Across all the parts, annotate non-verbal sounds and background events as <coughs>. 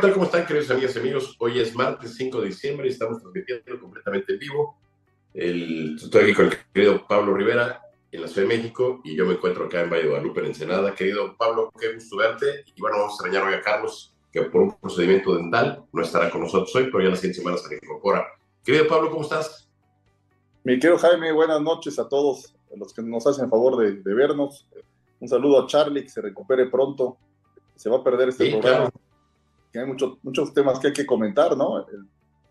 ¿qué tal? ¿Cómo están, queridos amigos y amigos? Hoy es martes 5 de diciembre y estamos transmitiendo completamente en vivo. El, estoy aquí con el querido Pablo Rivera en la Ciudad de México y yo me encuentro acá en Valle de Guadalupe, en Ensenada. Querido Pablo, qué gusto verte. Y bueno, vamos a extrañar hoy a Carlos, que por un procedimiento dental no estará con nosotros hoy, pero ya la siguiente semana se incorpora. Querido Pablo, ¿cómo estás? Mi querido Jaime, buenas noches a todos los que nos hacen favor de, de vernos. Un saludo a Charlie, que se recupere pronto. Se va a perder este Sí, programa. claro. Hay muchos muchos temas que hay que comentar, ¿no? El,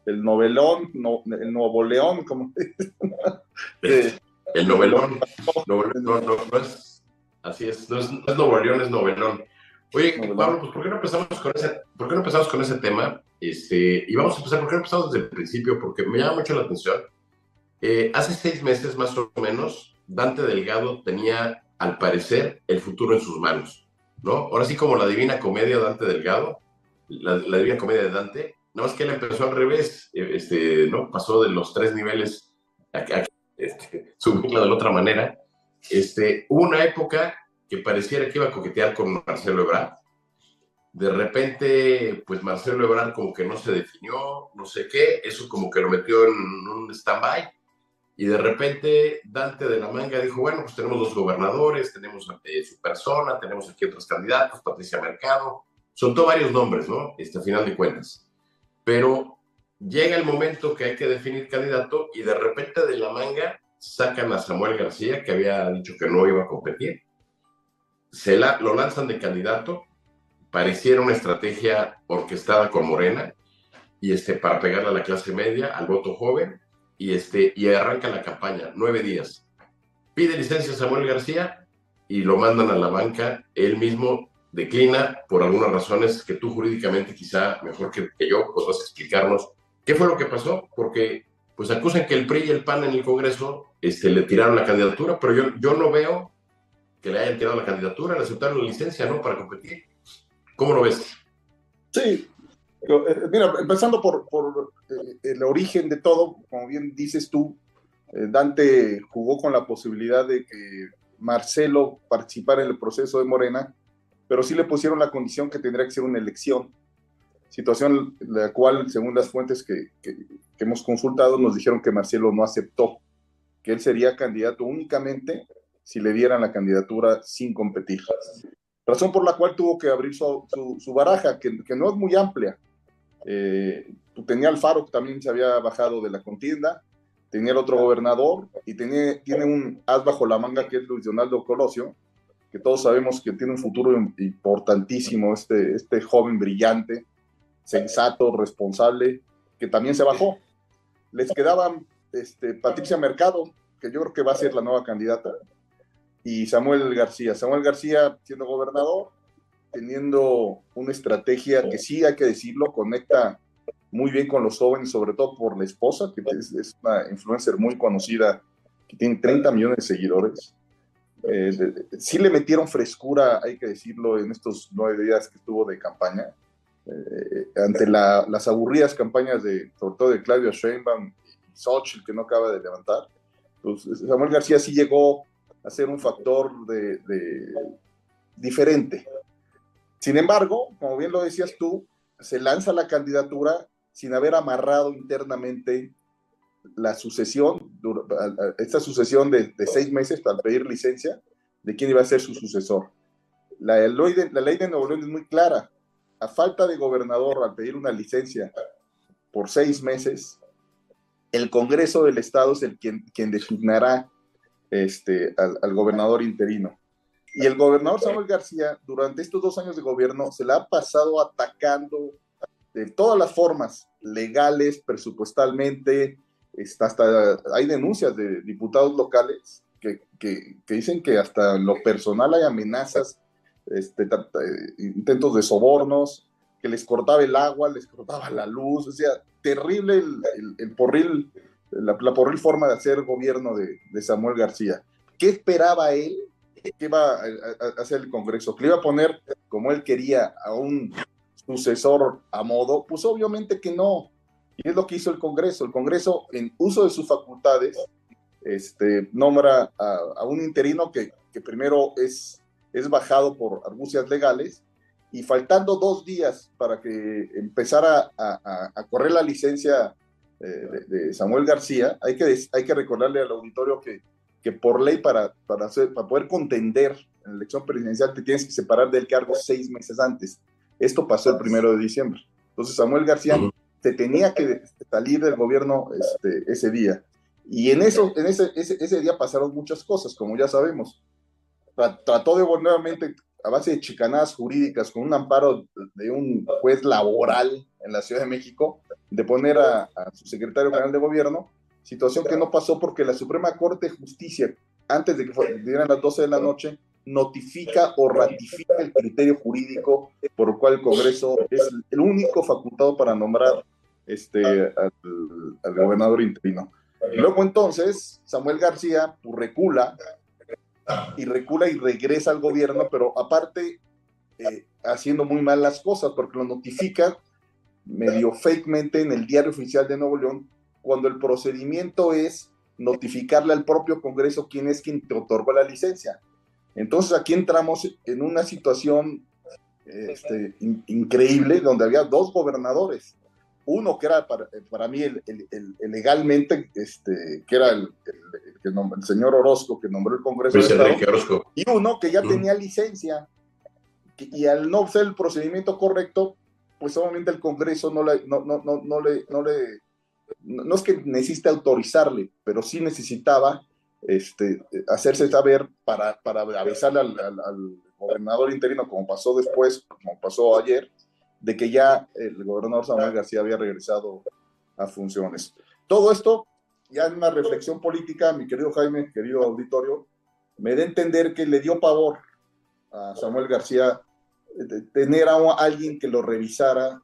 el novelón, no, el nuevo león, como <laughs> Eh, <laughs> El novelón. <laughs> Novelón, no, no, no es, así es, no es, no es novelón, es novelón. Oye, Novelón. Pablo, pues ¿por qué no empezamos con ese, por qué no empezamos con ese tema? Este, y vamos a empezar, ¿por qué no empezamos desde el principio? Porque me llama mucho la atención. Eh, hace seis meses más o menos, Dante Delgado tenía, al parecer, el futuro en sus manos, ¿no? Ahora sí como la divina comedia Dante Delgado, la, la divina comedia de Dante, nada más que él empezó al revés, eh, este, ¿no? Pasó de los tres niveles a, a este, <laughs> subirla de la otra manera. Este, hubo una época que pareciera que iba a coquetear con Marcelo Ebrard. De repente, pues Marcelo Ebrard como que no se definió, no sé qué, eso como que lo metió en un stand-by. Y de repente Dante de la Manga dijo, bueno, pues tenemos dos gobernadores, tenemos eh, su persona, tenemos aquí otros candidatos, Patricia Mercado, soltó varios nombres, ¿no? Este, a final de cuentas. Pero llega el momento que hay que definir candidato y de repente de la manga sacan a Samuel García, que había dicho que no iba a competir. Se lo lanzan de candidato, pareciera una estrategia orquestada con Morena, y este, para pegarle a la clase media, al voto joven, y, este, y arranca la campaña, nueve días. Pide licencia Samuel García y lo mandan a la banca, él mismo declina por algunas razones que tú jurídicamente quizá mejor que, que yo podrás explicarnos qué fue lo que pasó, porque pues acusan que el PRI y el PAN en el Congreso este, le tiraron la candidatura, pero yo, yo no veo que le hayan tirado la candidatura, le aceptaron la licencia, ¿no? Para competir. ¿Cómo lo ves? Sí, eh, mira, empezando por, por, eh, el origen de todo, como bien dices tú, eh, Dante jugó con la posibilidad de que Marcelo participara en el proceso de Morena, pero sí le pusieron la condición que tendría que ser una elección, situación la cual, según las fuentes que, que, hemos consultado, nos dijeron que Marcelo no aceptó, que él sería candidato únicamente si le dieran la candidatura sin competir razón por la cual tuvo que abrir su, su, su baraja, que, que, no es muy amplia. Eh, tenía Alfaro, que también se había bajado de la contienda, tenía el otro gobernador y tenía, tiene un as bajo la manga que es Luis Donaldo Colosio, que todos sabemos que tiene un futuro importantísimo, este, este joven brillante, sensato, responsable, que también se bajó. Les quedaban este, Patricia Mercado, que yo creo que va a ser la nueva candidata, y Samuel García. Samuel García siendo gobernador, teniendo una estrategia que sí hay que decirlo, conecta muy bien con los jóvenes, sobre todo por la esposa, que es, es una influencer muy conocida, que tiene 30 millones de seguidores. Eh, sí le metieron frescura, hay que decirlo, en estos nueve días que estuvo de campaña, eh, ante la, las aburridas campañas de, sobre todo de Claudio Sheinbaum y Xochitl, que no acaba de levantar. Pues Samuel García sí llegó a ser un factor de, diferente. Sin embargo, como bien lo decías tú, se lanza la candidatura sin haber amarrado internamente la sucesión, esta sucesión de, de seis meses para pedir licencia de quién iba a ser su sucesor. La, de, la ley de Nuevo León es muy clara. A falta de gobernador, al pedir una licencia por seis meses, el Congreso del Estado es el quien, quien designará este, al, al, gobernador interino. Y el gobernador Samuel García, durante estos dos años de gobierno, se le ha pasado atacando de todas las formas, legales, presupuestalmente, está hasta hay denuncias de diputados locales que, que, que dicen que hasta en lo personal hay amenazas, este, intentos de sobornos, que les cortaba el agua, les cortaba la luz, o sea, terrible el, el, el la, la porril forma de hacer gobierno de, de, Samuel García. ¿Qué esperaba él? ¿Qué iba a, hacer el Congreso? ¿Que le iba a poner, como él quería, a un sucesor a modo? Pues obviamente que no. Y es lo que hizo el Congreso. El Congreso, en uso de sus facultades, este, nombra a, a un interino que, que primero es, es bajado por argucias legales y faltando dos días para que empezara a, correr la licencia eh, de, Samuel García, hay que, hay que recordarle al auditorio que, que por ley para, para, hacer, para poder contender en la elección presidencial te tienes que separar del cargo seis meses antes. Esto pasó el primero de diciembre. Entonces Samuel García se tenía que salir del gobierno este, ese día. Y en, eso, en ese, ese, ese día pasaron muchas cosas, como ya sabemos. Trató de nuevamente a base de chicanadas jurídicas con un amparo de un juez laboral en la Ciudad de México, de poner a, su secretario general de gobierno, situación que no pasó porque la Suprema Corte de Justicia, antes de que dieran las 12 de la noche, notifica o ratifica el criterio jurídico por el cual el Congreso es el único facultado para nombrar este, al, al gobernador interino. Luego entonces, Samuel García recula y recula y regresa al gobierno, pero aparte eh, haciendo muy mal las cosas porque lo notifica medio fakemente en el diario oficial de Nuevo León cuando el procedimiento es notificarle al propio Congreso quién es quien te otorgó la licencia. Entonces aquí entramos en una situación este, increíble donde había dos gobernadores. Uno que era para, para mí el, el, legalmente, este, que era el, el, señor Orozco que nombró el Congreso de y uno que ya tenía licencia, y al no ser el procedimiento correcto, pues obviamente el Congreso no, le, no, no, no, no le, no le, no es que necesite autorizarle, pero sí necesitaba este, hacerse saber para, para avisarle al, al gobernador interino, como pasó después, como pasó ayer, de que ya el gobernador Samuel García había regresado a funciones. Todo esto, ya en una reflexión política, mi querido Jaime, querido auditorio, me da a entender que le dio pavor a Samuel García de tener a alguien que lo revisara.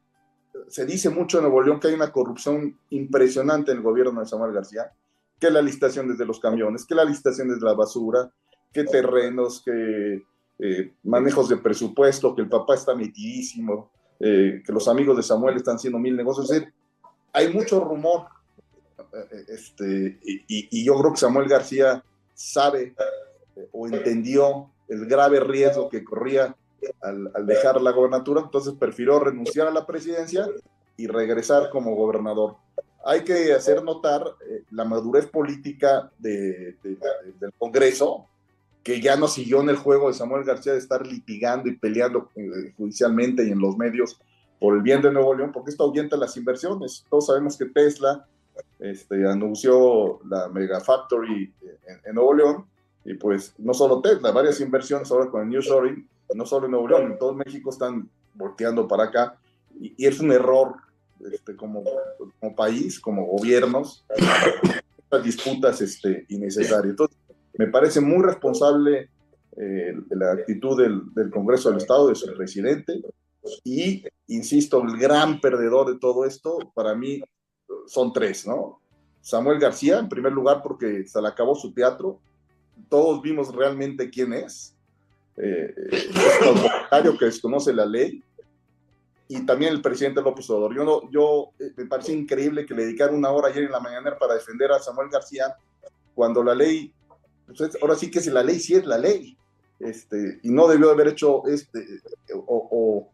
Se dice mucho en Nuevo León que hay una corrupción impresionante en el gobierno de Samuel García, que la licitación desde los camiones, que la licitación desde la basura, que terrenos, que eh, manejos de presupuesto, que el papá está metidísimo, eh, que los amigos de Samuel están haciendo mil negocios. Es decir, hay mucho rumor. Eh, este, y, yo creo que Samuel García sabe eh, o entendió el grave riesgo que corría al, dejar la gobernatura, entonces prefirió renunciar a la presidencia y regresar como gobernador. Hay que hacer notar la madurez política del Congreso, que ya no siguió en el juego de Samuel García de estar litigando y peleando eh, judicialmente y en los medios por el bien de Nuevo León, porque esto ahuyenta las inversiones. Todos sabemos que Tesla este, anunció la Mega Factory en, Nuevo León, y pues no solo Tesla, varias inversiones ahora con el New Story, no solo en Nuevo León, en todo México están volteando para acá, y, es un error este, como, como país, como gobiernos, disputas este, innecesarias. Entonces, me parece muy responsable eh, la actitud del, Congreso del Estado, de su presidente, y, insisto, el gran perdedor de todo esto, para mí, son tres, ¿no? Samuel García, en primer lugar, porque se le acabó su teatro, todos vimos realmente quién es, eh, es que desconoce la ley, y también el presidente López Obrador. Yo, no, yo eh, me parece increíble que le dedicaron una hora ayer en la mañana para defender a Samuel García, cuando la ley entonces, ahora sí que si la ley sí es la ley, este, y no debió haber hecho este, o,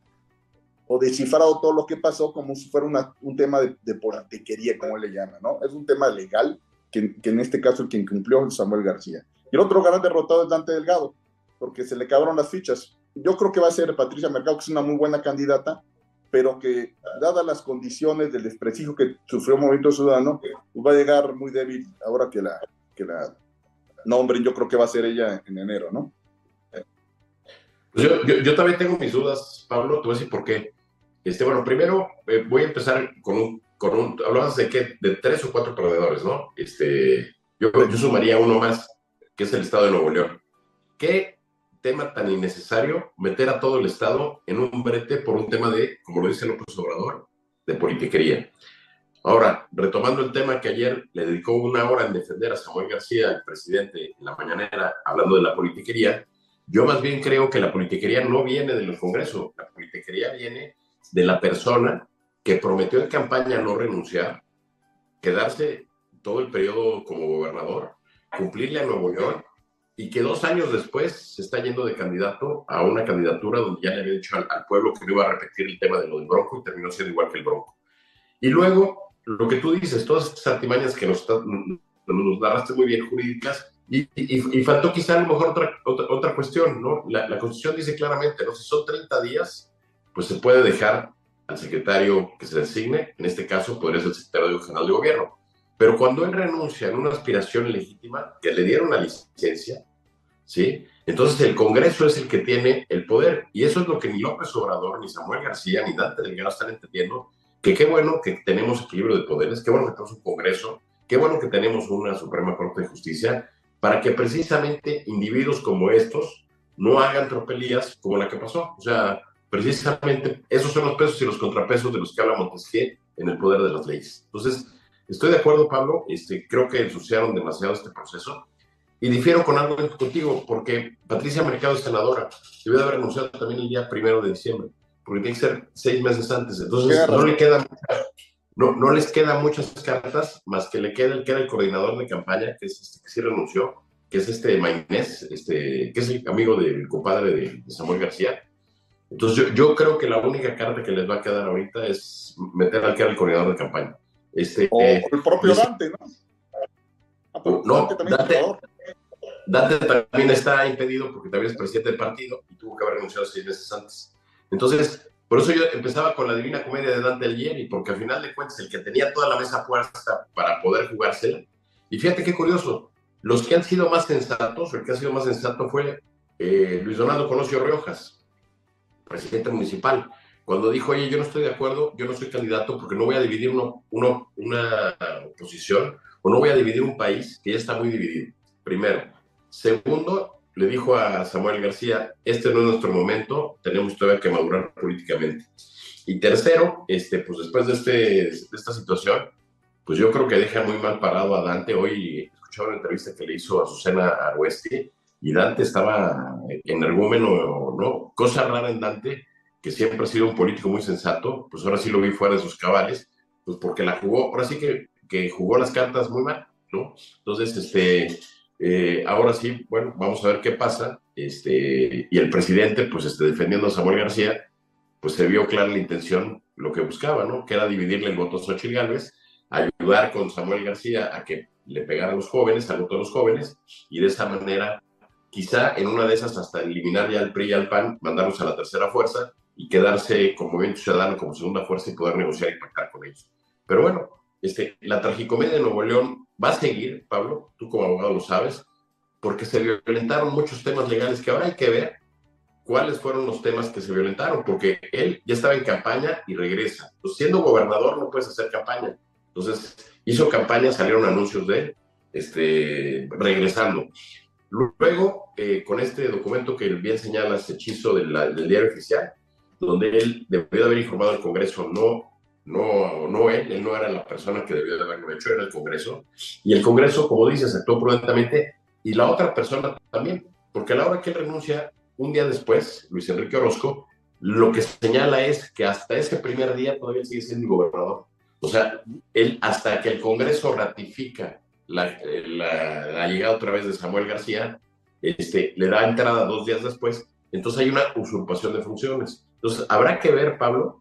o, descifrado todo lo que pasó como si fuera una, un tema de, de, politiquería, como él le llama, ¿no? Es un tema legal que, que, en este caso el que incumplió es Samuel García. Y el otro gran derrotado es Dante Delgado, porque se le acabaron las fichas. Yo creo que va a ser Patricia Mercado, que es una muy buena candidata, pero que, dadas las condiciones del desprestigio que sufrió el Movimiento Ciudadano, pues va a llegar muy débil ahora que la, que la nombre, yo creo que va a ser ella en enero, ¿no? Pues yo, también tengo mis dudas, Pablo, te voy a decir por qué. Este, bueno, primero eh, voy a empezar con un, con un, hablabas de qué, de tres o cuatro perdedores, ¿no? Este, yo, yo sumaría uno más, que es el Estado de Nuevo León. ¿Qué tema tan innecesario meter a todo el Estado en un brete por un tema de, como lo dice López Obrador, de politiquería? Ahora, retomando el tema que ayer le dedicó una hora en defender a Samuel García, el presidente, en la mañanera, hablando de la politiquería, yo más bien creo que la politiquería no viene de los congresos, la politiquería viene de la persona que prometió en campaña no renunciar, quedarse todo el periodo como gobernador, cumplirle a Nuevo León y que dos años después se está yendo de candidato a una candidatura donde ya le había dicho al, pueblo que no iba a repetir el tema de lo del Bronco y terminó siendo igual que el Bronco. Y luego, lo que tú dices, todas estas artimañas que nos, nos narraste muy bien jurídicas, y, y, faltó quizá a lo mejor otra, otra, cuestión, ¿no? La, la, Constitución dice claramente, ¿no? Si son 30 días, pues se puede dejar al secretario que se designe, en este caso podría ser el secretario general de gobierno. Pero cuando él renuncia en una aspiración legítima, que le dieron la licencia, ¿sí? Entonces el Congreso es el que tiene el poder. Y eso es lo que ni López Obrador, ni Samuel García, ni Dante Delgado están entendiendo, que qué bueno que tenemos equilibrio de poderes, qué bueno que tenemos un Congreso, qué bueno que tenemos una Suprema Corte de Justicia, para que precisamente individuos como estos no hagan tropelías como la que pasó. O sea, precisamente esos son los pesos y los contrapesos de los que habla Montesquieu en el poder de las leyes. Entonces, estoy de acuerdo, Pablo, este, creo que ensuciaron demasiado este proceso y difiero con algo contigo, porque Patricia Mercado es senadora, debe haber anunciado también el día primero de diciembre, porque tiene que ser seis meses antes, entonces no le queda no, no les quedan muchas cartas, más que le queda el que era el coordinador de campaña, que es este que sí renunció, que es este Maynés, este, que es el amigo del compadre de, Samuel García. Entonces yo, yo, creo que la única carta que les va a quedar ahorita es meter al que era el coordinador de campaña. Este, o eh, el propio Dante, ¿no? Ah, no, Dante, Dante, también está impedido porque también es presidente del partido y tuvo que haber renunciado seis meses antes. Entonces, por eso yo empezaba con la Divina Comedia de Dante Alighieri, porque al final de cuentas el que tenía toda la mesa puesta para poder jugársela. Y fíjate qué curioso, los que han sido más sensatos, el que ha sido más sensato fue eh, Luis Donaldo Colosio Riojas, presidente municipal. Cuando dijo, oye, yo no estoy de acuerdo, yo no soy candidato porque no voy a dividir uno, uno, una oposición o no voy a dividir un país que ya está muy dividido. Primero. Segundo, le dijo a Samuel García, este no es nuestro momento, tenemos todavía que madurar políticamente. Y tercero, este, pues después de, este, de esta situación, pues yo creo que deja muy mal parado a Dante. Hoy escuchaba una entrevista que le hizo a Susana Aruesti y Dante estaba en energúmeno, ¿no? Cosa rara en Dante, que siempre ha sido un político muy sensato, pues ahora sí lo vi fuera de sus cabales, pues porque la jugó, ahora sí que, que jugó las cartas muy mal, ¿no? Entonces, este, eh, ahora sí, bueno, vamos a ver qué pasa. Este, y el presidente, pues este, defendiendo a Samuel García, pues se vio clara la intención, lo que buscaba, ¿no? Que era dividirle el voto a Xochitl Gálvez, ayudar con Samuel García a que le pegara a los jóvenes, al voto de los jóvenes, y de esa manera, quizá en una de esas hasta eliminar ya al PRI y al PAN, mandarlos a la tercera fuerza y quedarse como movimiento ciudadano como segunda fuerza y poder negociar y pactar con ellos. Pero bueno, este, la tragicomedia de Nuevo León va a seguir, Pablo, tú como abogado lo sabes, porque se violentaron muchos temas legales que ahora hay que ver cuáles fueron los temas que se violentaron, porque él ya estaba en campaña y regresa. Pues siendo gobernador no puedes hacer campaña. Entonces hizo campaña, salieron anuncios de él, este, regresando. Luego, eh, con este documento que bien señalas, hechizo del, del diario oficial, donde él debió haber informado al Congreso, no no, no él, él no era la persona que debió de haberlo hecho, era el Congreso. Y el Congreso, como dices, actuó prudentemente y la otra persona también, porque a la hora que él renuncia, un día después, Luis Enrique Orozco, lo que señala es que hasta ese primer día todavía sigue siendo gobernador. O sea, él hasta que el Congreso ratifica la, la, llegada otra vez de Samuel García, este, le da entrada dos días después, entonces hay una usurpación de funciones. Entonces, habrá que ver, Pablo,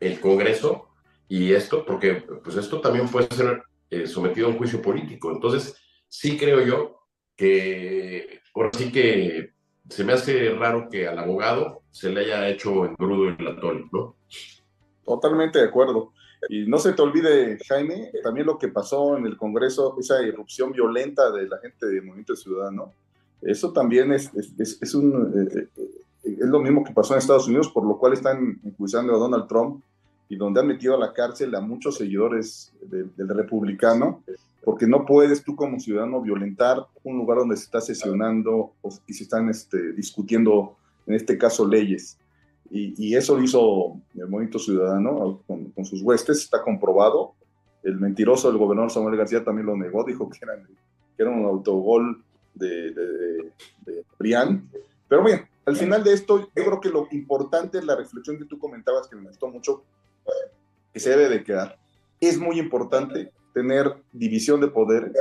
el Congreso y esto, porque pues esto también puede ser eh, sometido a un juicio político. Entonces, sí creo yo que ahora sí que se me hace raro que al abogado se le haya hecho engrudo el atol, ¿no? Totalmente de acuerdo. Y no se te olvide, Jaime, también lo que pasó en el Congreso, esa irrupción violenta de la gente del Movimiento Ciudadano, eso también es, es, es un, eh, eh, es lo mismo que pasó en Estados Unidos, por lo cual están enjuiciando a Donald Trump y donde han metido a la cárcel a muchos seguidores del republicano, porque no puedes tú como ciudadano violentar un lugar donde se está sesionando y se están este, discutiendo, en este caso, leyes. Y, eso lo hizo el Movimiento Ciudadano con, sus huestes, está comprobado. El mentiroso del gobernador Samuel García también lo negó, dijo que era un autogol de, de, de Brian. Pero bien, al final de esto, yo creo que lo importante es la reflexión que tú comentabas, que me gustó mucho, que se debe de quedar. Es muy importante tener división de poder,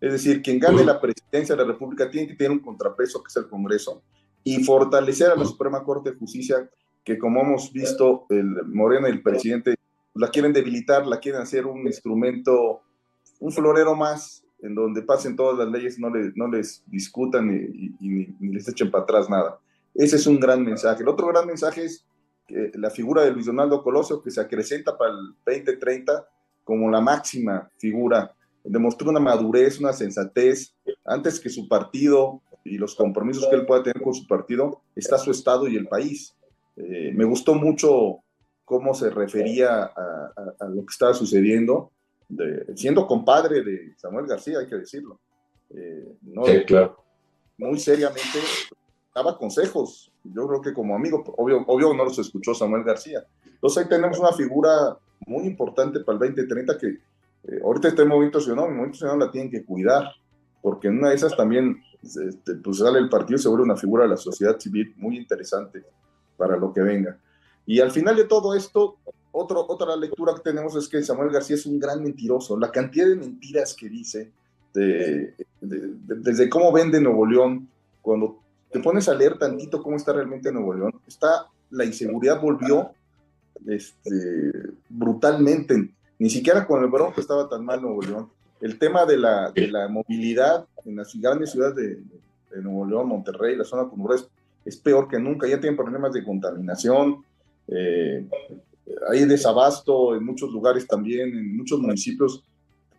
Es decir, quien gane la presidencia de la República tiene que tener un contrapeso, que es el Congreso, y fortalecer a la Suprema Corte de Justicia, que como hemos visto, el Moreno y el presidente la quieren debilitar, la quieren hacer un instrumento, un florero más, en donde pasen todas las leyes, no, le, no les discutan y, ni les echen para atrás nada. Ese es un gran mensaje. El otro gran mensaje es la figura de Luis Donaldo Colosio, que se acrecenta para el 2030 como la máxima figura, demostró una madurez, una sensatez, antes que su partido y los compromisos que él pueda tener con su partido, está su Estado y el país. Eh, me gustó mucho cómo se refería a, lo que estaba sucediendo, siendo compadre de Samuel García, hay que decirlo. Eh, sí, claro. Muy seriamente daba consejos, yo creo que como amigo, obvio, obvio no los escuchó Samuel García. Entonces ahí tenemos una figura muy importante para el 2030 que eh, ahorita este movimiento ciudadano, el movimiento ciudadano la tienen que cuidar, porque en una de esas también este, pues sale el partido, se vuelve una figura de la sociedad civil muy interesante para lo que venga. Y al final de todo esto, otro, otra lectura que tenemos es que Samuel García es un gran mentiroso. La cantidad de mentiras que dice, desde cómo vende Nuevo León, cuando te pones a leer tantito cómo está realmente Nuevo León, está, la inseguridad volvió este, brutalmente ni siquiera con el Bronco estaba tan mal Nuevo León. El tema de la, de la movilidad en las grandes ciudades de, Nuevo León, Monterrey, la zona conurbada, es, peor que nunca. Ya tienen problemas de contaminación, eh, hay desabasto en muchos lugares también, en muchos municipios.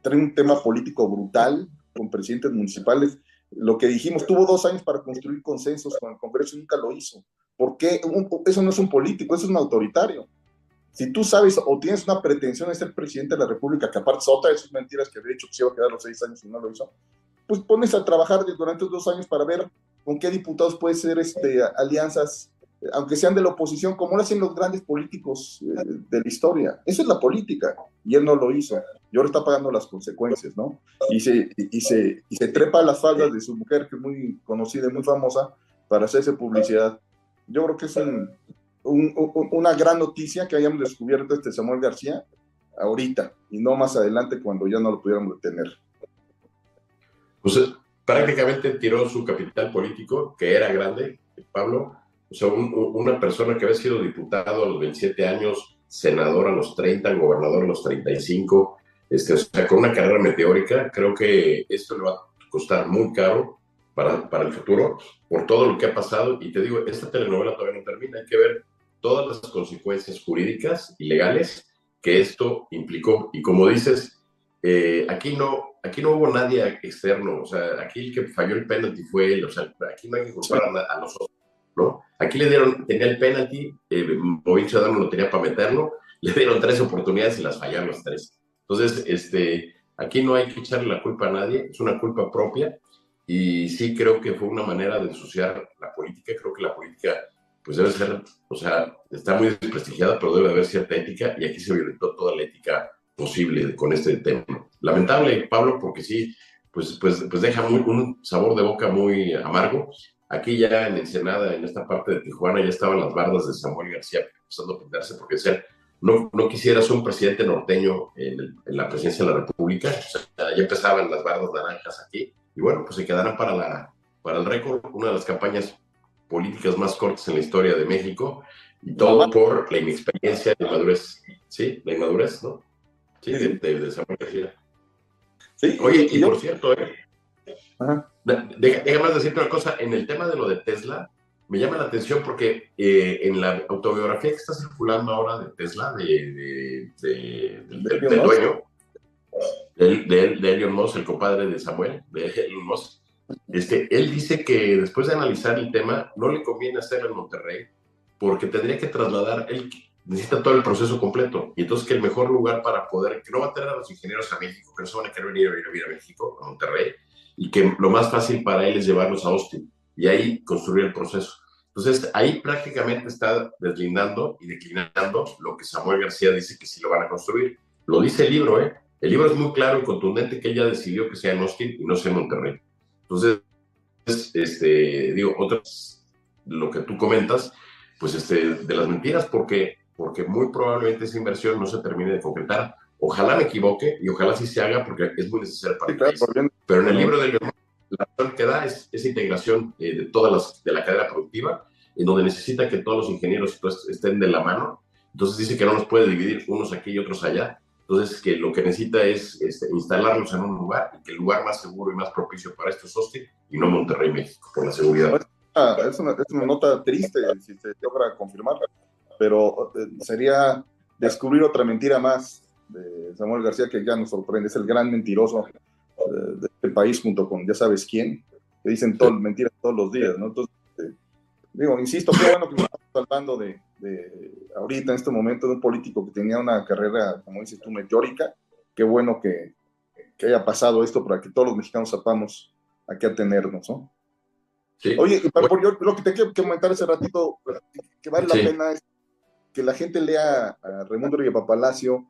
Trae un tema político brutal con presidentes municipales. Lo que dijimos, tuvo dos años para construir consensos con el Congreso y nunca lo hizo. ¿Por qué? eso no es un político, eso es un autoritario. Si tú sabes o tienes una pretensión de ser presidente de la República, que aparte es otra de sus mentiras que había dicho que se iba a quedar los seis años y no lo hizo, pues pones a trabajar durante dos años para ver con qué diputados puede ser este, alianzas, aunque sean de la oposición, como lo hacen los grandes políticos eh, de la historia. Eso es la política, y él no lo hizo. Y ahora está pagando las consecuencias, ¿no? Y se, y se, y se trepa a las faldas de su mujer, que es muy conocida y muy famosa, para hacerse publicidad. Yo creo que es un, una gran noticia que hayamos descubierto este Samuel García ahorita y no más adelante cuando ya no lo pudiéramos detener. Pues eh, prácticamente tiró su capital político, que era grande, Pablo. O sea, una persona que había sido diputado a los 27 años, senador a los 30, gobernador a los 35, este, o sea, con una carrera meteórica, creo que esto le va a costar muy caro para, para el futuro por todo lo que ha pasado. Y te digo, esta telenovela todavía no termina, hay que ver todas las consecuencias jurídicas y legales que esto implicó. Y como dices, eh, aquí, no, aquí no hubo nadie externo, o sea, aquí el que falló el penalti fue él, o sea, aquí no hay que culpar a, nosotros, ¿no? Aquí le dieron, tenía el penalti, eh, Movimiento Ciudadano lo tenía para meterlo, le dieron tres oportunidades y las fallaron las tres. Entonces, este, aquí no hay que echarle la culpa a nadie, es una culpa propia y sí creo que fue una manera de ensuciar la política, creo que la política pues debe ser, o sea, está muy desprestigiada, pero debe haber cierta ética y aquí se violentó toda la ética posible con este tema. Lamentable, Pablo, porque sí, pues, pues, pues deja muy, un sabor de boca muy amargo. Aquí ya en Ensenada, en esta parte de Tijuana, ya estaban las bardas de Samuel García empezando a pintarse porque decían, no, no quisiera ser un presidente norteño en, la presidencia de la República. O sea, ya empezaban las bardas naranjas aquí y bueno, pues se quedarán para, la, para el récord una de las campañas políticas más cortas en la historia de México, y todo por la inexperiencia y la madurez, ¿sí? La inmadurez, ¿no? Sí, de, de, Samuel García. Sí, Oye, y, por cierto, ¿eh? Déjame decirte una cosa, en el tema de lo de Tesla, me llama la atención porque eh, en la autobiografía que está circulando ahora de Tesla, de, del dueño, de, de Elon Musk, el compadre de Samuel, de Elon Musk, este, él dice que después de analizar el tema, no le conviene hacerlo en Monterrey porque tendría que trasladar, él necesita todo el proceso completo. Y entonces que el mejor lugar para poder, que no va a tener a los ingenieros a México, que no se van a querer venir a vivir a México, a Monterrey, y que lo más fácil para él es llevarlos a Austin y ahí construir el proceso. Entonces ahí prácticamente está deslindando y declinando lo que Samuel García dice que sí lo van a construir. Lo dice el libro, ¿eh? El libro es muy claro y contundente que ella decidió que sea en Austin y no sea en Monterrey. Entonces, este, digo, otras, lo que tú comentas, pues este, de las mentiras, porque, porque muy probablemente esa inversión no se termine de concretar Ojalá me equivoque y ojalá sí se haga porque es muy necesario para el país. Pero en el libro de León, la razón que da es esa integración eh, de todas las, de la cadena productiva, en donde necesita que todos los ingenieros estén de la mano. Entonces dice que no nos puede dividir unos aquí y otros allá. Entonces que lo que necesita es este, instalarlos en un lugar y que el lugar más seguro y más propicio para esto es Austin y no Monterrey, México, por la seguridad. Ah, es, una, es una nota triste si se logra confirmar, pero eh, sería descubrir otra mentira más de Samuel García que ya nos sorprende. Es el gran mentiroso de este país junto con ya sabes quién, que dicen todo, mentiras todos los días, ¿no? Entonces, eh, digo, insisto, qué bueno que estamos hablando de, de, ahorita, en este momento, de un político que tenía una carrera, como dices tú, meteórica. Qué bueno que, que haya pasado esto para que todos los mexicanos sepamos a qué atenernos, ¿no? Sí. Oye, yo, lo que te quiero comentar hace ratito, que vale la pena es que la gente lea a Raimundo Riva Palacio,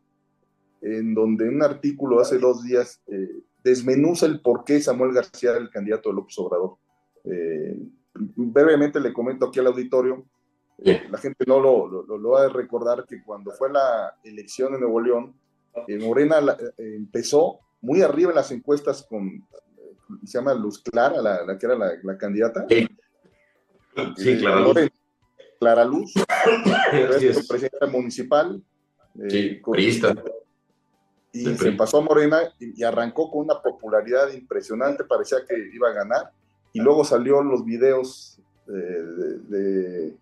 en donde un artículo hace dos días eh, desmenuza el por qué Samuel García era el candidato de López Obrador. Eh, brevemente le comento aquí al auditorio, eh, la gente no lo, lo, lo, va a recordar que cuando fue la elección en Nuevo León, eh, Morena empezó muy arriba en las encuestas con, se llama Luz Clara, la, la que era la, la candidata. Sí, sí Clara Luz. Clara Luz, <coughs> es presidenta municipal. Sí, con, y se pasó a Morena y, arrancó con una popularidad impresionante, parecía que iba a ganar, y luego salió los videos de, de,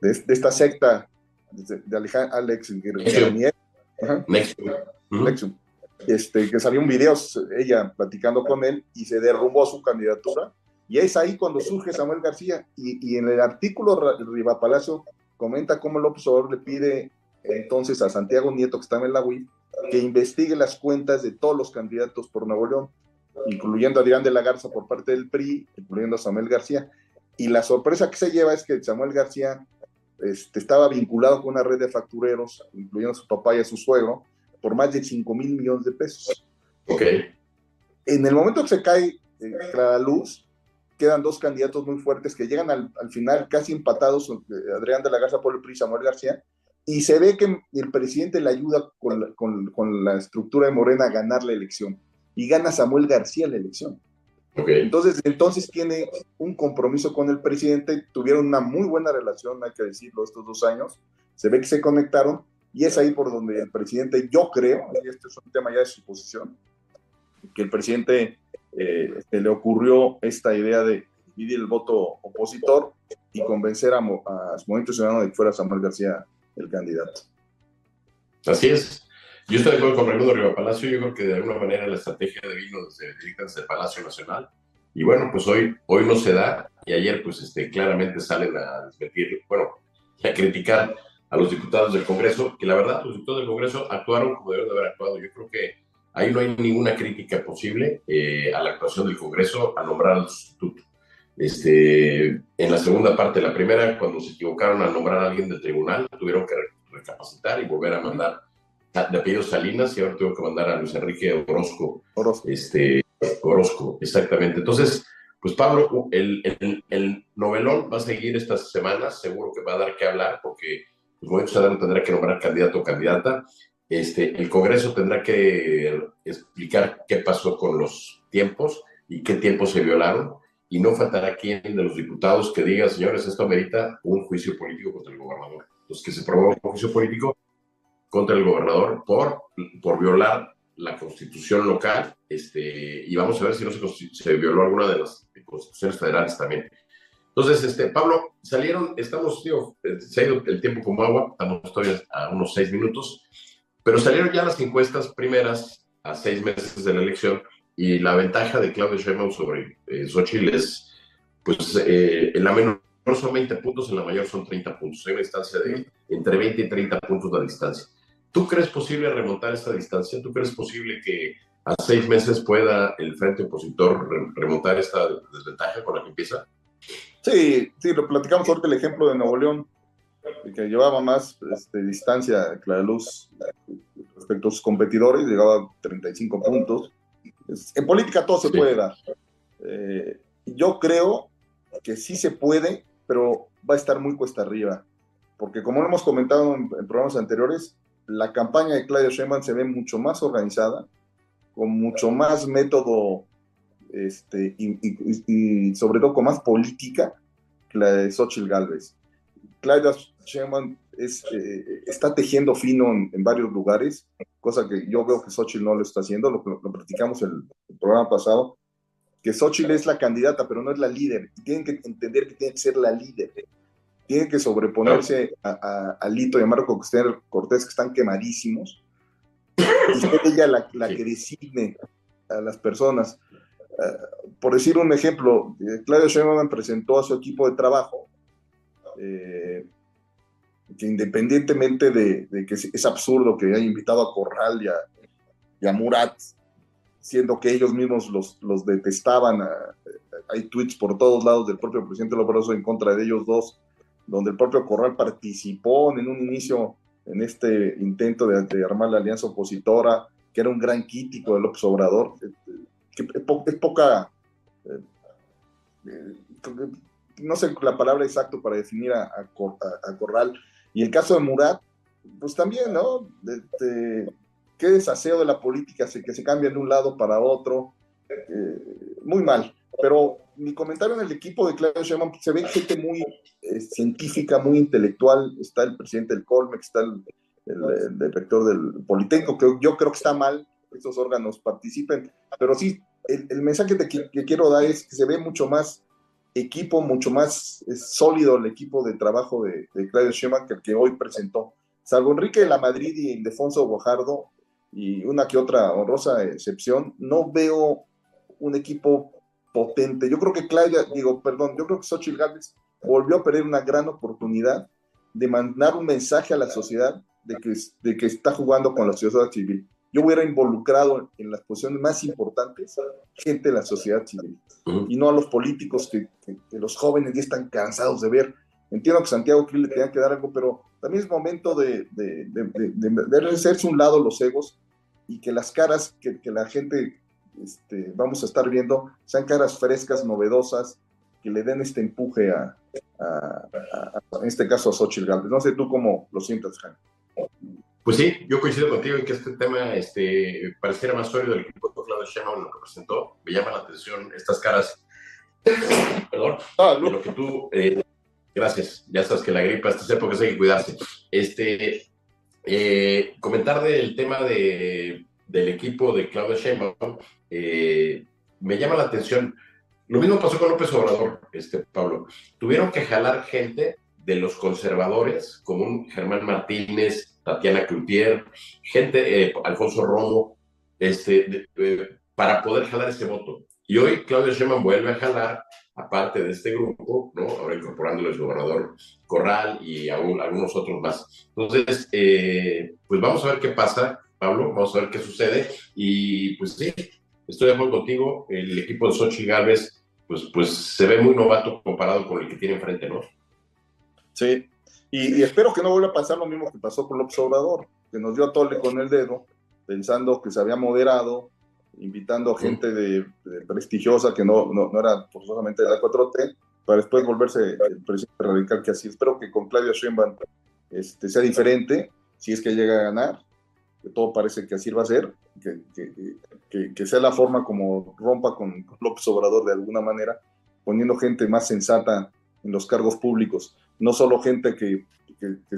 de, esta secta de, Alejandro, Alex Nexum. Este, que salió un video, ella platicando con él, y se derrumbó su candidatura, y es ahí cuando surge Samuel García, y, y en el artículo Riva Palacio comenta cómo López Obrador le pide entonces a Santiago Nieto, que estaba en la UIP, que investigue las cuentas de todos los candidatos por Nuevo León, incluyendo a Adrián de la Garza por parte del PRI, incluyendo a Samuel García. Y la sorpresa que se lleva es que Samuel García este, estaba vinculado con una red de factureros, incluyendo a su papá y a su suegro, por más de 5 mil millones de pesos. Ok. En el momento que se cae eh, la luz, quedan dos candidatos muy fuertes que llegan al, al final casi empatados, eh, Adrián de la Garza por el PRI y Samuel García, y se ve que el presidente le ayuda con la, con, la, estructura de Morena a ganar la elección. Y gana Samuel García la elección. Okay. Entonces, entonces tiene un compromiso con el presidente, tuvieron una muy buena relación, hay que decirlo, estos dos años. Se ve que se conectaron y es ahí por donde el presidente, yo creo, y este es un tema ya de su posición, que el presidente eh, le ocurrió esta idea de dividir el voto opositor y convencer a, a Movimiento Ciudadano de que fuera Samuel García el candidato. Así es. Yo estoy de acuerdo con Raimundo Riva Palacio. Yo creo que de alguna manera la estrategia de vino desde, desde el Palacio Nacional. Y bueno, pues hoy, hoy no se da. Y ayer, pues este, claramente salen a desmentir, bueno, a criticar a los diputados del Congreso, que la verdad, los diputados del Congreso actuaron como deben de haber actuado. Yo creo que ahí no hay ninguna crítica posible eh, a la actuación del Congreso a nombrar al sustituto. Este, en la segunda parte, la primera, cuando se equivocaron al nombrar a alguien del tribunal, tuvieron que recapacitar y volver a mandar de apellido Salinas y ahora tuvo que mandar a Luis Enrique Orozco. Orozco. Este, Orozco, exactamente. Entonces, pues Pablo, el, el, el, novelón va a seguir estas semanas, seguro que va a dar que hablar porque pues, Movimiento Ciudadano tendrá que nombrar candidato o candidata. Este, el Congreso tendrá que explicar qué pasó con los tiempos y qué tiempos se violaron y no faltará quien de los diputados que diga, señores, esto amerita un juicio político contra el gobernador. Entonces, que se promueva un juicio político contra el gobernador por, por violar la constitución local, este, y vamos a ver si no se, se violó alguna de las constituciones federales también. Entonces, este, Pablo, salieron, estamos, tío, se ha ido el tiempo como agua, estamos todavía a unos seis minutos, pero salieron ya las encuestas primeras a seis meses de la elección y la ventaja de Claudio Sheinbaum sobre eh, Xochitl es, pues, eh, en la menor son 20 puntos, en la mayor son 30 puntos. Hay una distancia de entre 20 y 30 puntos de distancia. ¿Tú crees posible remontar esta distancia? ¿Tú crees posible que a seis meses pueda el frente opositor remontar esta desventaja con la que empieza? Sí, sí, lo platicamos ahorita el ejemplo de Nuevo León, que llevaba más este, distancia Clara Luz respecto a sus competidores, llegaba a 35 puntos en política todo se puede dar. Eh, yo creo que sí se puede, pero va a estar muy cuesta arriba. Porque como lo hemos comentado en, programas anteriores, la campaña de Claudia Sheinbaum se ve mucho más organizada, con mucho más método este, y, sobre todo con más política que la de Xochitl Galvez. Claudia Sheinbaum es, eh, está tejiendo fino en, varios lugares, cosa que yo veo que Xochitl no lo está haciendo, lo, lo platicamos en el programa pasado, que Xochitl es la candidata, pero no es la líder. Tienen que entender que tiene que ser la líder. Tiene que sobreponerse a, Lito y a Marco Cortés, que están quemadísimos, y ser ella la, que designe a las personas. Eh, por decir un ejemplo, eh, Claudio Sheinbaum presentó a su equipo de trabajo, eh, que independientemente de, que es, absurdo que haya invitado a Corral y a Murat siendo que ellos mismos los, los detestaban. Hay tweets por todos lados del propio presidente López en contra de ellos dos, donde el propio Corral participó en un inicio en este intento de, armar la alianza opositora, que era un gran crítico de López Obrador, que es, poca, eh, no sé la palabra exacta para definir a, Corral. Y el caso de Murat, pues también, ¿no? Qué desaseo de la política, que se cambia de un lado para otro, eh, muy mal. Pero mi comentario en el equipo de Claudio Sheinbaum, se ve gente muy eh, científica, muy intelectual, está el presidente del Colmex, está el, el, director del Politécnico, que yo creo que está mal que estos órganos participen, pero sí, el, mensaje que, quiero dar es que se ve mucho más equipo, mucho más sólido el equipo de trabajo de, Claudio Sheinbaum que el que hoy presentó. Salvo Enrique de la Madrid y Ildefonso Guajardo, y una que otra honrosa excepción, no veo un equipo potente. Yo creo que Claudia, digo, perdón, yo creo que Xochitl Gálvez volvió a perder una gran oportunidad de mandar un mensaje a la sociedad de que, de que está jugando con la sociedad civil. Yo hubiera involucrado en las posiciones más importantes gente de la sociedad civil y no a los políticos que, los jóvenes ya están cansados de ver. Entiendo que Santiago Krill le tenía que dar algo, pero también es momento de, de, de, hacerse un lado los egos y que las caras que, la gente este, vamos a estar viendo sean caras frescas, novedosas, que le den este empuje a, en este caso a Xochitl Galvez. No sé tú cómo lo sientas, Jaime. Pues sí, yo coincido contigo en que este tema este, pareciera más sólido del equipo de Claudio Sheinbaum lo que presentó. Me llama la atención estas caras, perdón, ah, de lo que tú eh, Gracias. Ya sabes que la gripa, estas épocas hay que cuidarse. Este, eh, comentar del tema de, del equipo de Claudia Sheinbaum, eh, me llama la atención. Lo mismo pasó con López Obrador, este, Pablo. Tuvieron que jalar gente de los conservadores, como un Germán Martínez, Tatiana Cloutier, gente, eh, Alfonso Romo, este, para poder jalar ese voto. Y hoy Claudia Sheinbaum vuelve a jalar aparte de este grupo, ¿no? Ahora incorporándole el gobernador Corral y aún algunos otros más. Entonces, eh, pues vamos a ver qué pasa, Pablo, vamos a ver qué sucede. Y pues sí, estoy de acuerdo contigo, el equipo de Sochi Gálvez, pues, pues se ve muy novato comparado con el que tiene enfrente, ¿no? Sí, y, espero que no vuelva a pasar lo mismo que pasó con López Obrador, que nos dio a tole con el dedo, pensando que se había moderado, invitando a gente de, prestigiosa que no, no, no, era forzosamente de la 4T, para después volverse el presidente radical que así. Espero que con Claudia Sheinbaum este, sea diferente, si es que llega a ganar, que todo parece que así va a ser, que, que, que, sea la forma como rompa con López Obrador de alguna manera, poniendo gente más sensata en los cargos públicos, no solo gente que,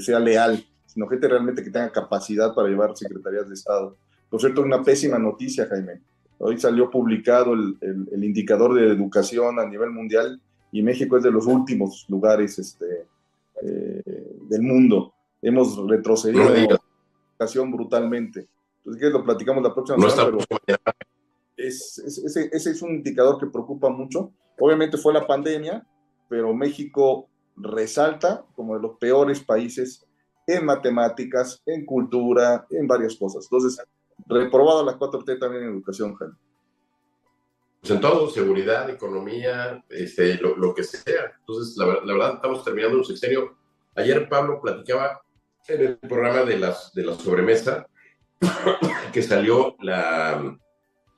sea leal, sino gente realmente que tenga capacidad para llevar secretarías de Estado. Por cierto, una pésima noticia, Jaime. Hoy salió publicado el, el, indicador de educación a nivel mundial y México es de los últimos lugares este, eh, del mundo. Hemos retrocedido en educación brutalmente. Entonces, que lo platicamos la próxima semana, es, ese, ese es un indicador que preocupa mucho. Obviamente fue la pandemia, pero México resalta como de los peores países en matemáticas, en cultura, en varias cosas. Entonces, reprobado la 4T también en educación, Jaime. Pues en todo, seguridad, economía, este, lo, que sea. Entonces, la, verdad, estamos terminando un sexenio. Ayer Pablo platicaba en el programa de, las, de la sobremesa <coughs> que salió la,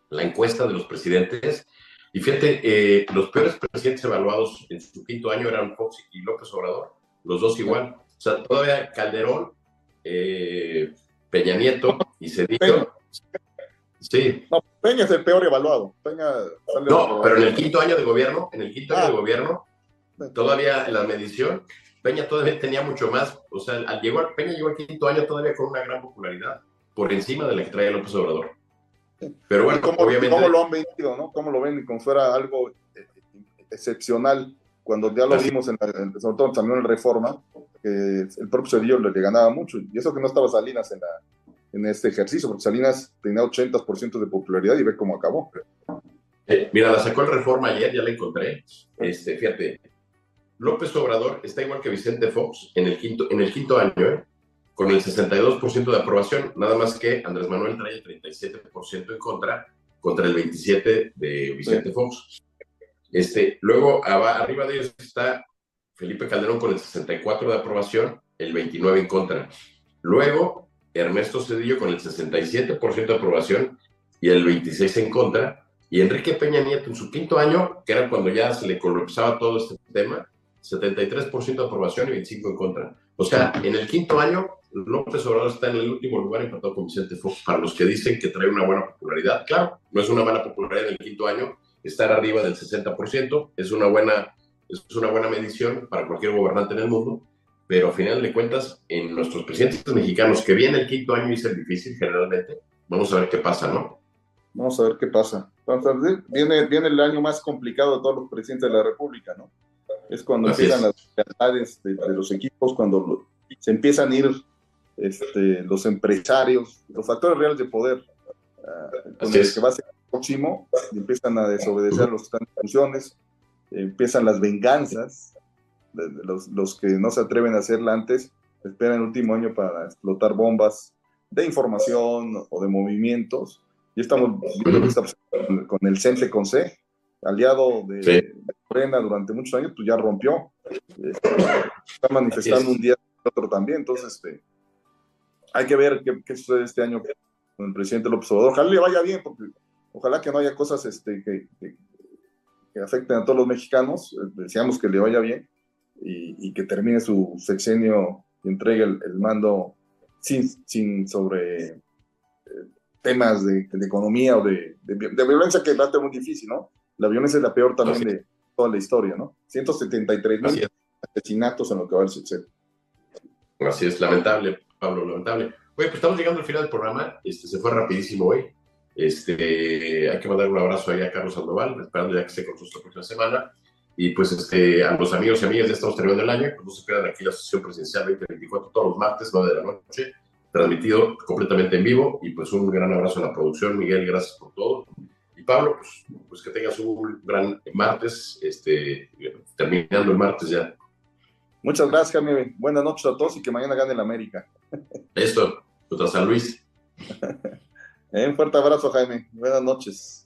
la encuesta de los presidentes. Y fíjate, eh, los peores presidentes evaluados en su quinto año eran Fox y López Obrador, los dos igual. O sea, todavía Calderón eh, Peña Nieto y Cedillo. Sí. No, Peña es el peor evaluado. no, pero en el quinto año de gobierno, en el quinto año de ah. gobierno, todavía en la medición, Peña todavía tenía mucho más. O sea, al llegar, Peña llegó al quinto año todavía con una gran popularidad, por encima de la que traía López Obrador. Pero bueno, ¿Cómo, obviamente. ¿Cómo lo han vendido, no? ¿Cómo lo ven como fuera algo eh, excepcional? Cuando ya lo vimos, en, sobre todo también en Reforma, que el propio Cedillo le ganaba mucho. Y eso que no estaba Salinas en la, en este ejercicio, porque Salinas tenía 80% de popularidad y ve cómo acabó. Eh, mira, la sacó el Reforma ayer, ya la encontré. Este, fíjate, López Obrador está igual que Vicente Fox en el quinto, en el quinto año, ¿eh? Con el 62% de aprobación, nada más que Andrés Manuel trae el 37% en contra, contra el 27% de Vicente Fox. Este, luego, arriba de ellos está Felipe Calderón con el 64% de aprobación, el 29% en contra. Luego, Ernesto Cedillo con el 67% de aprobación y el 26% en contra, y Enrique Peña Nieto en su quinto año, que era cuando ya se le colapsaba todo este tema, 73% de aprobación y 25% en contra. O sea, en el quinto año, López Obrador está en el último lugar empatado con Vicente Fox. Para los que dicen que trae una buena popularidad, claro, no es una mala popularidad en el quinto año, estar arriba del 60% es una buena, es una buena medición para cualquier gobernante en el mundo, pero a final de cuentas, en nuestros presidentes mexicanos, que viene el quinto año y es el difícil generalmente, vamos a ver qué pasa, ¿no? Vamos a ver qué pasa. Viene, viene el año más complicado de todos los presidentes de la República, ¿no? Es cuando empiezan las realidades de, los equipos, cuando se empiezan a ir este, los empresarios, los factores reales de poder, uh, con que va a ser próximo, empiezan a desobedecer los que funciones, empiezan las venganzas, los, los que no se atreven a hacerla antes, esperan el último año para explotar bombas de información o de movimientos. Y estamos viendo que está con el CENTE con C, aliado de, Morena durante muchos años, pues ya rompió. Está manifestando un día y otro también. Entonces, este, hay que ver qué, qué, sucede este año con el presidente López Obrador. Ojalá le vaya bien, porque ojalá que no haya cosas este, que, que, que afecten a todos los mexicanos. Deseamos que le vaya bien y, que termine su sexenio y entregue el, mando sin, sin sobre eh, temas de, economía o de, de, violencia que va a ser muy difícil, ¿no? La violencia es la peor también de toda la historia, ¿no? 173 mil asesinatos en lo que va a suceder. Así es, lamentable, Pablo, lamentable. Oye, pues estamos llegando al final del programa, este, se fue rapidísimo hoy. Este, hay que mandar un abrazo ahí a Carlos Sandoval, esperando ya que esté con nosotros la próxima semana. Y pues este, a los amigos y amigas, ya estamos terminando el año, pues no se pierdan aquí la sesión presidencial 2024 todos los martes, 9 de la noche, transmitido completamente en vivo. Y pues un gran abrazo a la producción, Miguel, gracias por todo. Y Pablo, pues, pues que tengas un gran martes, este, terminando el martes ya. Muchas gracias, Jaime. Buenas noches a todos y que mañana gane el América. Esto, contra San Luis. <laughs> un fuerte abrazo, Jaime. Buenas noches.